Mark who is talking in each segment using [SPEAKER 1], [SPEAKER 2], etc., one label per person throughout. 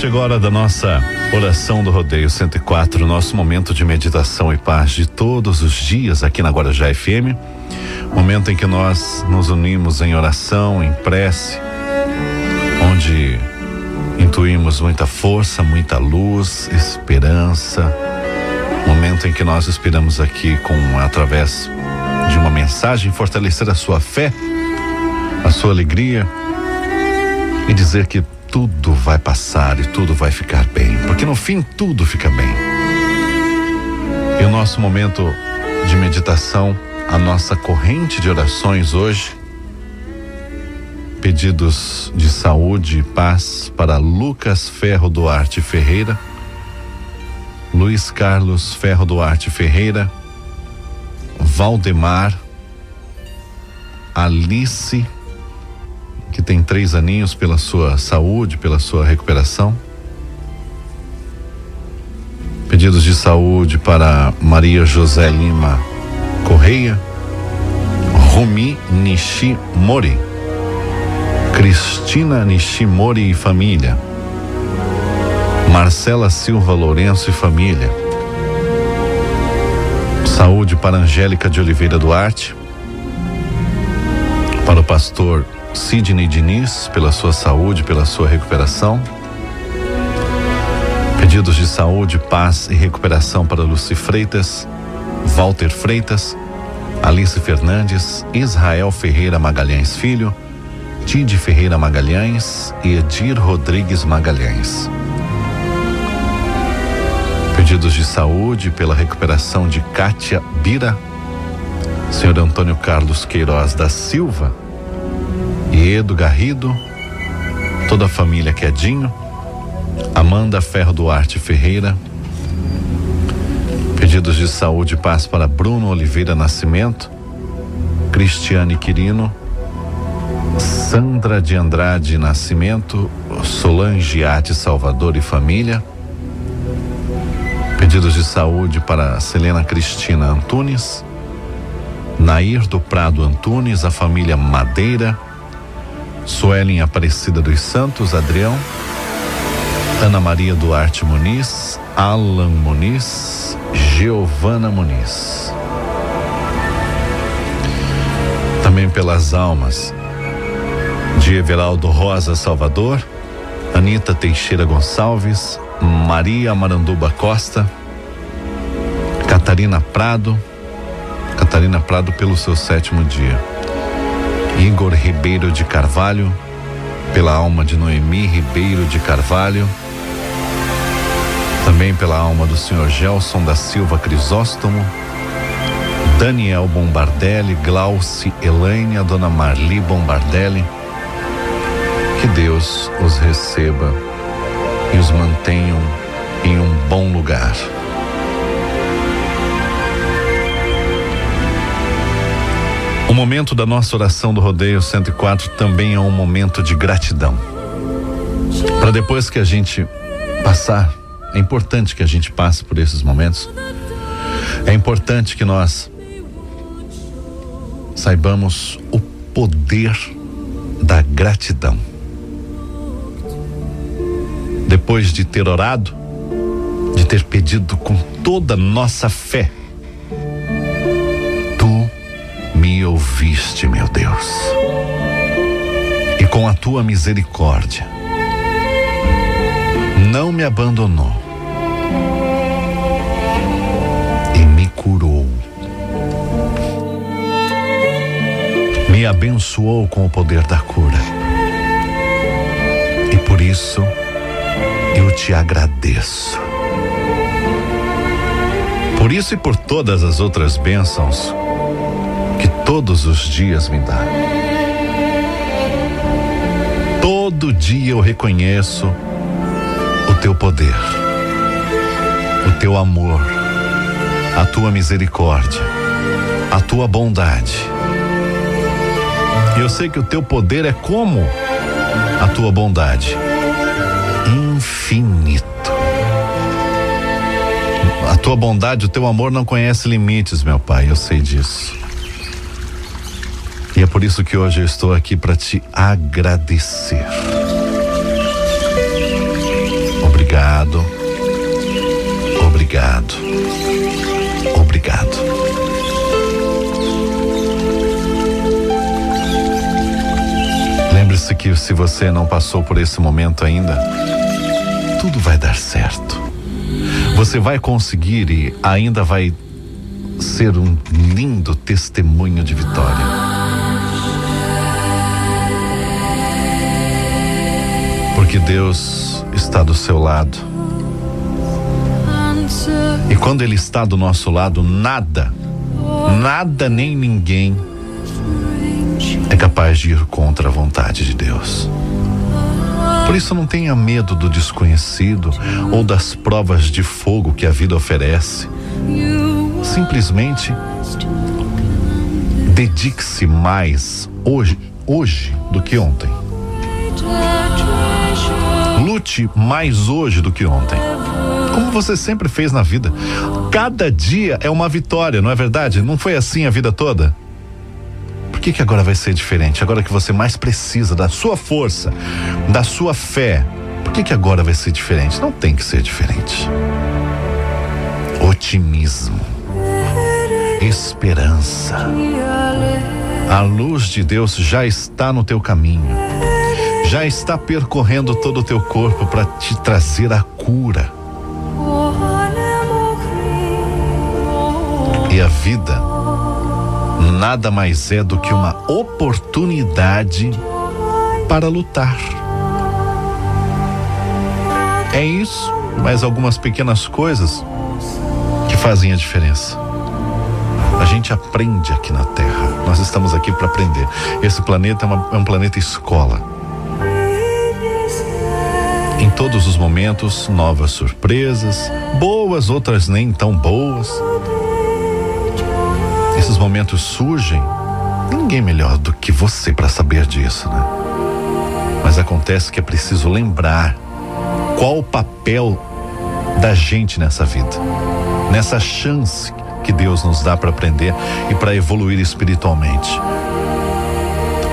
[SPEAKER 1] Chegou a hora da nossa oração do Rodeio 104, nosso momento de meditação e paz de todos os dias aqui na Guarujá FM. Momento em que nós nos unimos em oração, em prece, onde intuímos muita força, muita luz, esperança. Momento em que nós esperamos aqui com através de uma mensagem fortalecer a sua fé, a sua alegria e dizer que tudo vai passar e tudo vai ficar bem, porque no fim tudo fica bem. E o nosso momento de meditação, a nossa corrente de orações hoje, pedidos de saúde e paz para Lucas Ferro Duarte Ferreira, Luiz Carlos Ferro Duarte Ferreira, Valdemar, Alice que tem três aninhos, pela sua saúde, pela sua recuperação. Pedidos de saúde para Maria José Lima Correia, Rumi Nishimori, Cristina Nishimori e família, Marcela Silva Lourenço e família. Saúde para Angélica de Oliveira Duarte, para o pastor Sidney Diniz, pela sua saúde, pela sua recuperação. Pedidos de saúde, paz e recuperação para Luci Freitas, Walter Freitas, Alice Fernandes, Israel Ferreira Magalhães Filho, Tide Ferreira Magalhães e Edir Rodrigues Magalhães. Pedidos de saúde pela recuperação de Kátia Bira, Senhor Antônio Carlos Queiroz da Silva, Edo Garrido, toda a família Quedinho, Amanda Ferro Duarte Ferreira, pedidos de saúde e paz para Bruno Oliveira Nascimento, Cristiane Quirino, Sandra de Andrade Nascimento, Solange Ate Salvador e família, pedidos de saúde para Selena Cristina Antunes, Nair do Prado Antunes, a família Madeira, Suelen Aparecida dos Santos, Adrião, Ana Maria Duarte Muniz, Alan Muniz, Giovana Muniz. Também pelas almas de Everaldo Rosa Salvador, Anita Teixeira Gonçalves, Maria Maranduba Costa, Catarina Prado, Catarina Prado pelo seu sétimo dia. Igor Ribeiro de Carvalho, pela alma de Noemi Ribeiro de Carvalho, também pela alma do senhor Gelson da Silva Crisóstomo, Daniel Bombardelli, Glauci Elaine, a dona Marli Bombardelli. Que Deus os receba e os mantenham em um bom lugar. Momento da nossa oração do Rodeio 104 também é um momento de gratidão. Para depois que a gente passar, é importante que a gente passe por esses momentos. É importante que nós saibamos o poder da gratidão. Depois de ter orado, de ter pedido com toda nossa fé, ouviste, meu Deus, e com a tua misericórdia não me abandonou e me curou, me abençoou com o poder da cura, e por isso eu te agradeço. Por isso e por todas as outras bênçãos todos os dias me dá. Todo dia eu reconheço o teu poder, o teu amor, a tua misericórdia, a tua bondade. E eu sei que o teu poder é como a tua bondade infinito. A tua bondade, o teu amor não conhece limites, meu Pai, eu sei disso. E é por isso que hoje eu estou aqui para te agradecer. Obrigado. Obrigado. Obrigado. Lembre-se que se você não passou por esse momento ainda, tudo vai dar certo. Você vai conseguir e ainda vai ser um lindo testemunho de vitória. Porque Deus está do seu lado. E quando Ele está do nosso lado, nada, nada nem ninguém é capaz de ir contra a vontade de Deus. Por isso não tenha medo do desconhecido ou das provas de fogo que a vida oferece. Simplesmente dedique-se mais hoje, hoje do que ontem. Lute mais hoje do que ontem. Como você sempre fez na vida. Cada dia é uma vitória, não é verdade? Não foi assim a vida toda? que, que agora vai ser diferente? Agora que você mais precisa da sua força, da sua fé, por que, que agora vai ser diferente? Não tem que ser diferente. Otimismo, esperança. A luz de Deus já está no teu caminho, já está percorrendo todo o teu corpo para te trazer a cura. E a vida nada mais é do que uma oportunidade para lutar. É isso, mas algumas pequenas coisas que fazem a diferença. A gente aprende aqui na Terra. Nós estamos aqui para aprender. Esse planeta é, uma, é um planeta escola. Todos os momentos, novas surpresas, boas, outras nem tão boas esses momentos surgem, ninguém melhor do que você para saber disso, né? Mas acontece que é preciso lembrar qual o papel da gente nessa vida, nessa chance que Deus nos dá para aprender e para evoluir espiritualmente.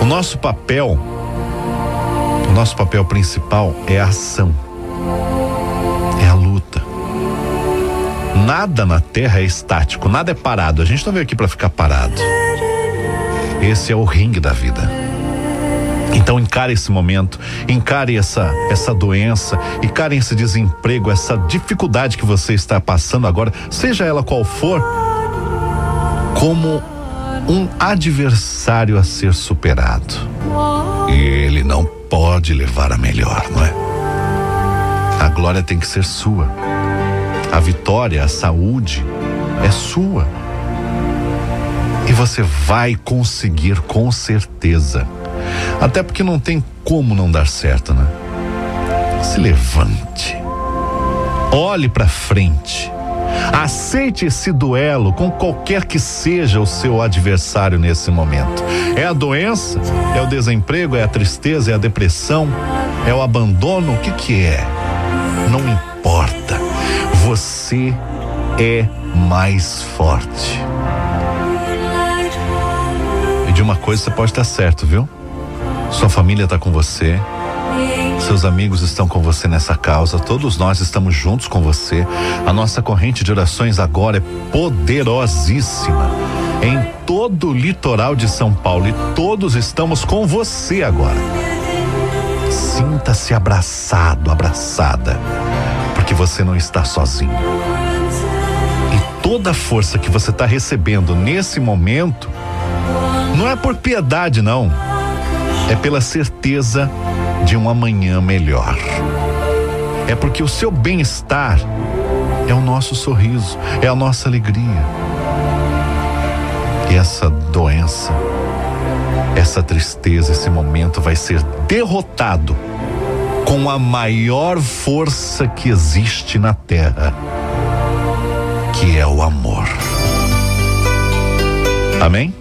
[SPEAKER 1] O nosso papel, nosso papel principal é a ação. Nada na Terra é estático, nada é parado. A gente não veio aqui para ficar parado. Esse é o ringue da vida. Então encare esse momento, encare essa essa doença, encare esse desemprego, essa dificuldade que você está passando agora, seja ela qual for, como um adversário a ser superado. E ele não pode levar a melhor, não é? A glória tem que ser sua. A vitória, a saúde é sua. E você vai conseguir com certeza. Até porque não tem como não dar certo, né? Se levante. Olhe para frente. Aceite esse duelo com qualquer que seja o seu adversário nesse momento. É a doença? É o desemprego? É a tristeza? É a depressão? É o abandono? O que que é? Não importa você é mais forte. E de uma coisa você pode estar certo, viu? Sua família está com você. Seus amigos estão com você nessa causa, todos nós estamos juntos com você. A nossa corrente de orações agora é poderosíssima em todo o litoral de São Paulo e todos estamos com você agora. Sinta-se abraçado, abraçada que você não está sozinho. E toda a força que você está recebendo nesse momento não é por piedade, não. É pela certeza de um amanhã melhor. É porque o seu bem-estar é o nosso sorriso, é a nossa alegria. E essa doença, essa tristeza, esse momento vai ser derrotado com a maior força que existe na terra, que é o amor. Amém?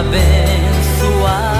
[SPEAKER 2] abençoar.